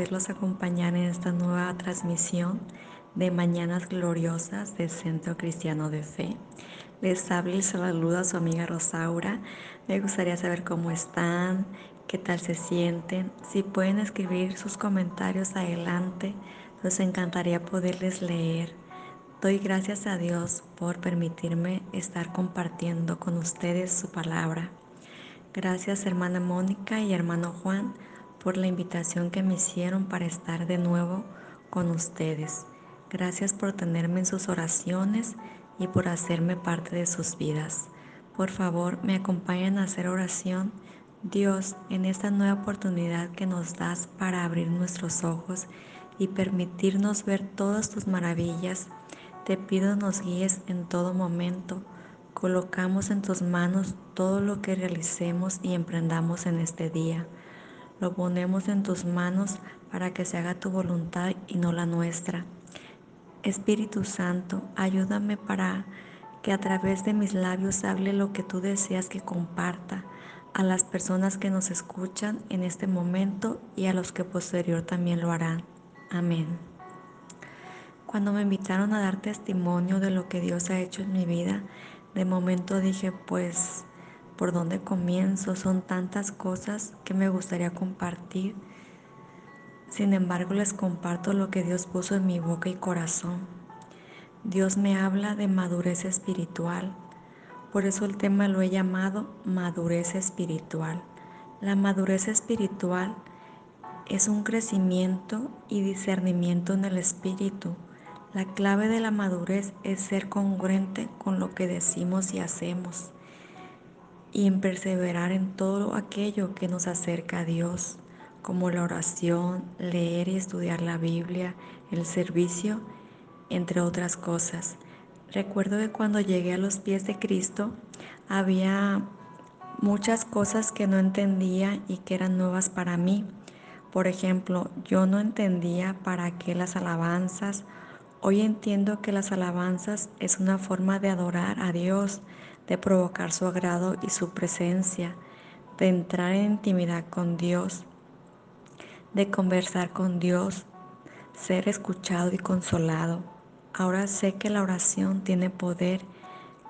poderlos acompañar en esta nueva transmisión de Mañanas Gloriosas del Centro Cristiano de Fe. Les habla y saluda a su amiga Rosaura. Me gustaría saber cómo están, qué tal se sienten. Si pueden escribir sus comentarios adelante, nos encantaría poderles leer. Doy gracias a Dios por permitirme estar compartiendo con ustedes su palabra. Gracias hermana Mónica y hermano Juan por la invitación que me hicieron para estar de nuevo con ustedes. Gracias por tenerme en sus oraciones y por hacerme parte de sus vidas. Por favor, me acompañen a hacer oración. Dios, en esta nueva oportunidad que nos das para abrir nuestros ojos y permitirnos ver todas tus maravillas, te pido nos guíes en todo momento Colocamos en tus manos todo lo que realicemos y emprendamos en este día. Lo ponemos en tus manos para que se haga tu voluntad y no la nuestra. Espíritu Santo, ayúdame para que a través de mis labios hable lo que tú deseas que comparta a las personas que nos escuchan en este momento y a los que posterior también lo harán. Amén. Cuando me invitaron a dar testimonio de lo que Dios ha hecho en mi vida, de momento dije, pues, ¿por dónde comienzo? Son tantas cosas que me gustaría compartir. Sin embargo, les comparto lo que Dios puso en mi boca y corazón. Dios me habla de madurez espiritual. Por eso el tema lo he llamado madurez espiritual. La madurez espiritual es un crecimiento y discernimiento en el espíritu la clave de la madurez es ser congruente con lo que decimos y hacemos y en perseverar en todo aquello que nos acerca a Dios, como la oración, leer y estudiar la Biblia, el servicio, entre otras cosas. Recuerdo que cuando llegué a los pies de Cristo había muchas cosas que no entendía y que eran nuevas para mí. Por ejemplo, yo no entendía para qué las alabanzas Hoy entiendo que las alabanzas es una forma de adorar a Dios, de provocar su agrado y su presencia, de entrar en intimidad con Dios, de conversar con Dios, ser escuchado y consolado. Ahora sé que la oración tiene poder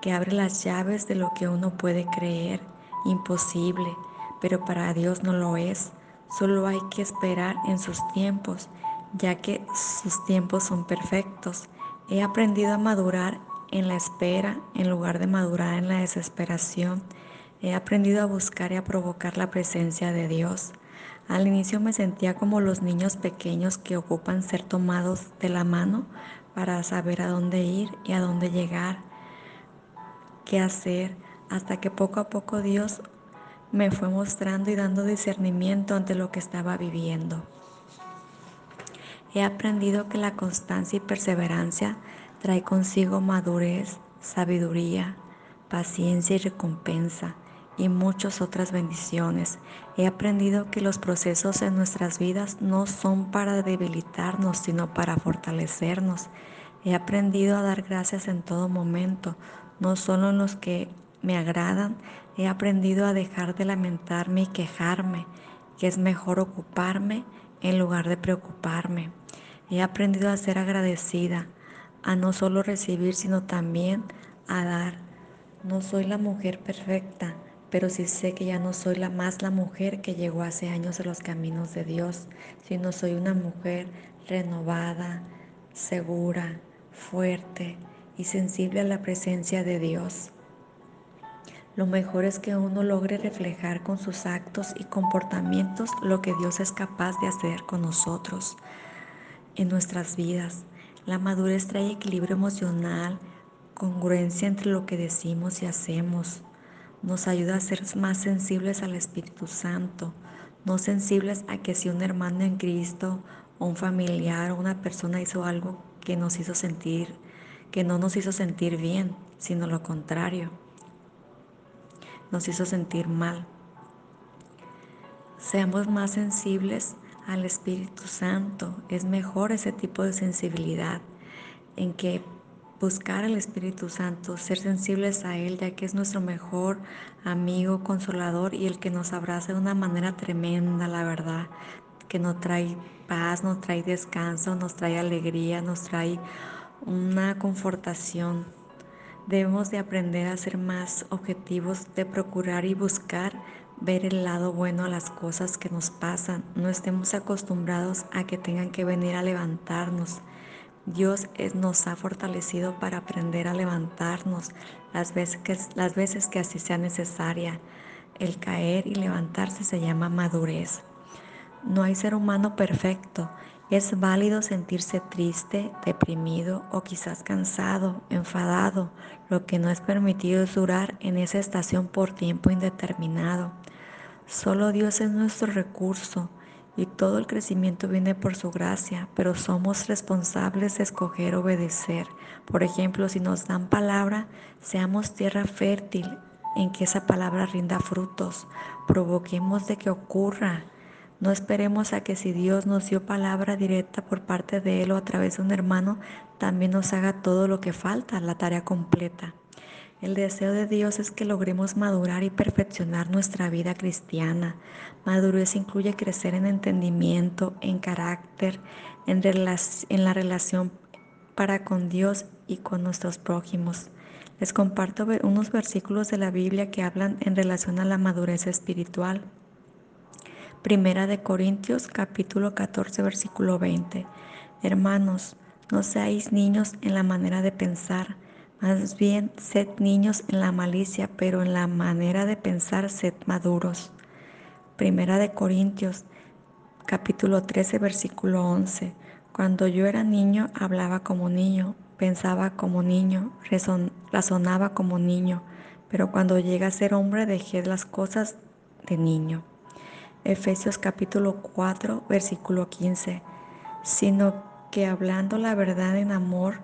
que abre las llaves de lo que uno puede creer imposible, pero para Dios no lo es. Solo hay que esperar en sus tiempos ya que sus tiempos son perfectos. He aprendido a madurar en la espera en lugar de madurar en la desesperación. He aprendido a buscar y a provocar la presencia de Dios. Al inicio me sentía como los niños pequeños que ocupan ser tomados de la mano para saber a dónde ir y a dónde llegar, qué hacer, hasta que poco a poco Dios me fue mostrando y dando discernimiento ante lo que estaba viviendo. He aprendido que la constancia y perseverancia trae consigo madurez, sabiduría, paciencia y recompensa y muchas otras bendiciones. He aprendido que los procesos en nuestras vidas no son para debilitarnos, sino para fortalecernos. He aprendido a dar gracias en todo momento, no solo en los que me agradan. He aprendido a dejar de lamentarme y quejarme, que es mejor ocuparme en lugar de preocuparme. He aprendido a ser agradecida, a no solo recibir, sino también a dar. No soy la mujer perfecta, pero sí sé que ya no soy la más la mujer que llegó hace años a los caminos de Dios, sino soy una mujer renovada, segura, fuerte y sensible a la presencia de Dios. Lo mejor es que uno logre reflejar con sus actos y comportamientos lo que Dios es capaz de hacer con nosotros en nuestras vidas. La madurez trae equilibrio emocional, congruencia entre lo que decimos y hacemos. Nos ayuda a ser más sensibles al Espíritu Santo, no sensibles a que si un hermano en Cristo un familiar o una persona hizo algo que nos hizo sentir, que no nos hizo sentir bien, sino lo contrario nos hizo sentir mal. Seamos más sensibles al Espíritu Santo. Es mejor ese tipo de sensibilidad en que buscar al Espíritu Santo, ser sensibles a Él, ya que es nuestro mejor amigo, consolador y el que nos abraza de una manera tremenda, la verdad, que nos trae paz, nos trae descanso, nos trae alegría, nos trae una confortación. Debemos de aprender a ser más objetivos, de procurar y buscar ver el lado bueno a las cosas que nos pasan. No estemos acostumbrados a que tengan que venir a levantarnos. Dios nos ha fortalecido para aprender a levantarnos las veces, que, las veces que así sea necesaria. El caer y levantarse se llama madurez. No hay ser humano perfecto. Es válido sentirse triste, deprimido o quizás cansado, enfadado. Lo que no es permitido es durar en esa estación por tiempo indeterminado. Solo Dios es nuestro recurso y todo el crecimiento viene por su gracia, pero somos responsables de escoger obedecer. Por ejemplo, si nos dan palabra, seamos tierra fértil en que esa palabra rinda frutos, provoquemos de que ocurra. No esperemos a que si Dios nos dio palabra directa por parte de Él o a través de un hermano, también nos haga todo lo que falta, la tarea completa. El deseo de Dios es que logremos madurar y perfeccionar nuestra vida cristiana. Madurez incluye crecer en entendimiento, en carácter, en, la relación para con Dios y con nuestros prójimos. Les comparto unos versículos de la Biblia que hablan en relación a la madurez espiritual. Primera de Corintios capítulo 14 versículo 20. Hermanos, no seáis niños en la manera de pensar más bien, sed niños en la malicia, pero en la manera de pensar sed maduros. Primera de Corintios, capítulo 13, versículo 11. Cuando yo era niño, hablaba como niño, pensaba como niño, razonaba como niño, pero cuando llegué a ser hombre dejé las cosas de niño. Efesios capítulo 4, versículo 15. Sino que hablando la verdad en amor,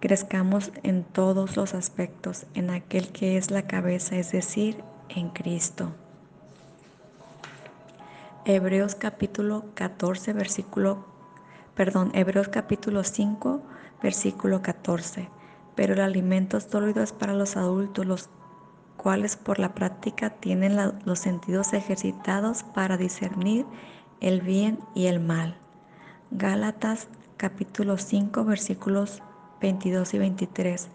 crezcamos en todos los aspectos en aquel que es la cabeza, es decir, en Cristo. Hebreos capítulo 14, versículo, perdón, Hebreos capítulo 5, versículo 14. Pero el alimento sólido es para los adultos, los cuales por la práctica tienen los sentidos ejercitados para discernir el bien y el mal. Gálatas capítulo 5, versículos 22 y 23.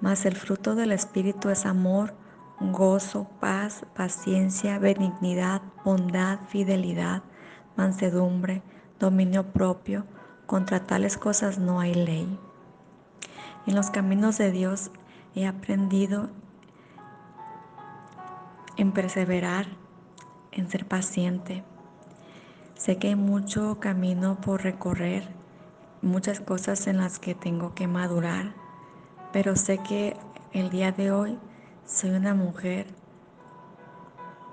Mas el fruto del Espíritu es amor, gozo, paz, paciencia, benignidad, bondad, fidelidad, mansedumbre, dominio propio. Contra tales cosas no hay ley. En los caminos de Dios he aprendido en perseverar, en ser paciente. Sé que hay mucho camino por recorrer muchas cosas en las que tengo que madurar, pero sé que el día de hoy soy una mujer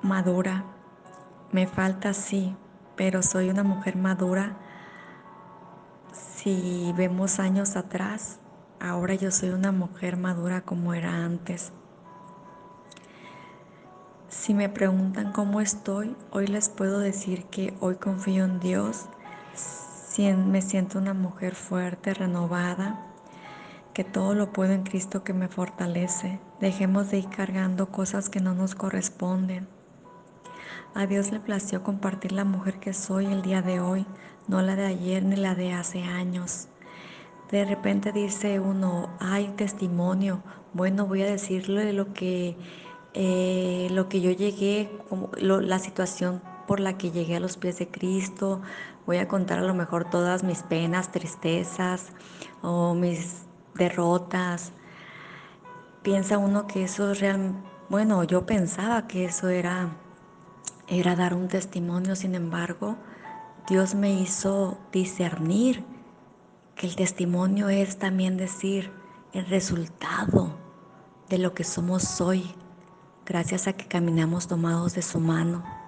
madura. Me falta sí, pero soy una mujer madura. Si vemos años atrás, ahora yo soy una mujer madura como era antes. Si me preguntan cómo estoy, hoy les puedo decir que hoy confío en Dios me siento una mujer fuerte, renovada, que todo lo puedo en Cristo que me fortalece. Dejemos de ir cargando cosas que no nos corresponden. A Dios le plació compartir la mujer que soy el día de hoy, no la de ayer ni la de hace años. De repente dice uno, hay testimonio, bueno, voy a decirle lo que, eh, lo que yo llegué, como, la situación por la que llegué a los pies de Cristo, voy a contar a lo mejor todas mis penas, tristezas o mis derrotas. Piensa uno que eso es real, bueno, yo pensaba que eso era era dar un testimonio, sin embargo, Dios me hizo discernir que el testimonio es también decir el resultado de lo que somos hoy, gracias a que caminamos tomados de su mano.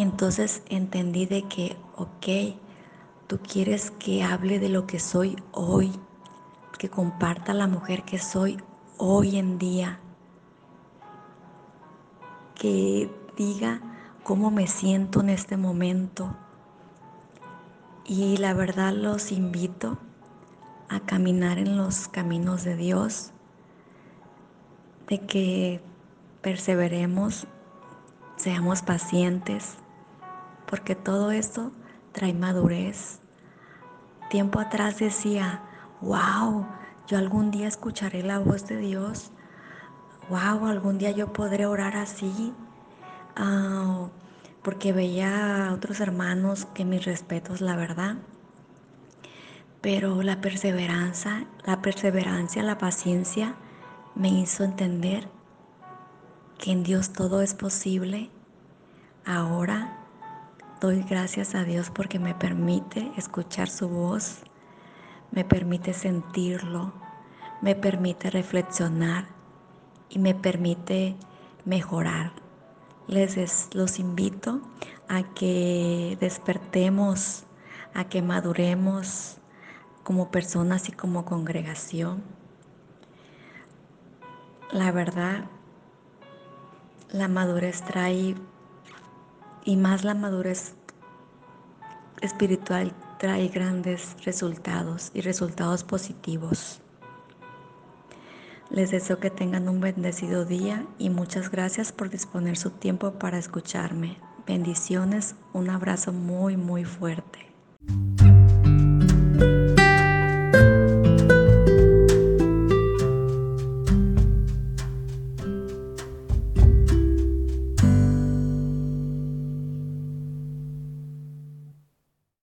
Entonces entendí de que, ok, tú quieres que hable de lo que soy hoy, que comparta la mujer que soy hoy en día, que diga cómo me siento en este momento. Y la verdad los invito a caminar en los caminos de Dios, de que perseveremos, seamos pacientes, porque todo esto trae madurez. Tiempo atrás decía, wow, yo algún día escucharé la voz de Dios, wow, algún día yo podré orar así, uh, porque veía a otros hermanos que mis respetos, la verdad. Pero la perseverancia, la perseverancia, la paciencia me hizo entender que en Dios todo es posible. Ahora doy gracias a Dios porque me permite escuchar su voz, me permite sentirlo, me permite reflexionar y me permite mejorar. Les los invito a que despertemos, a que maduremos como personas y como congregación. La verdad, la madurez trae, y más la madurez espiritual trae grandes resultados y resultados positivos. Les deseo que tengan un bendecido día y muchas gracias por disponer su tiempo para escucharme. Bendiciones, un abrazo muy muy fuerte.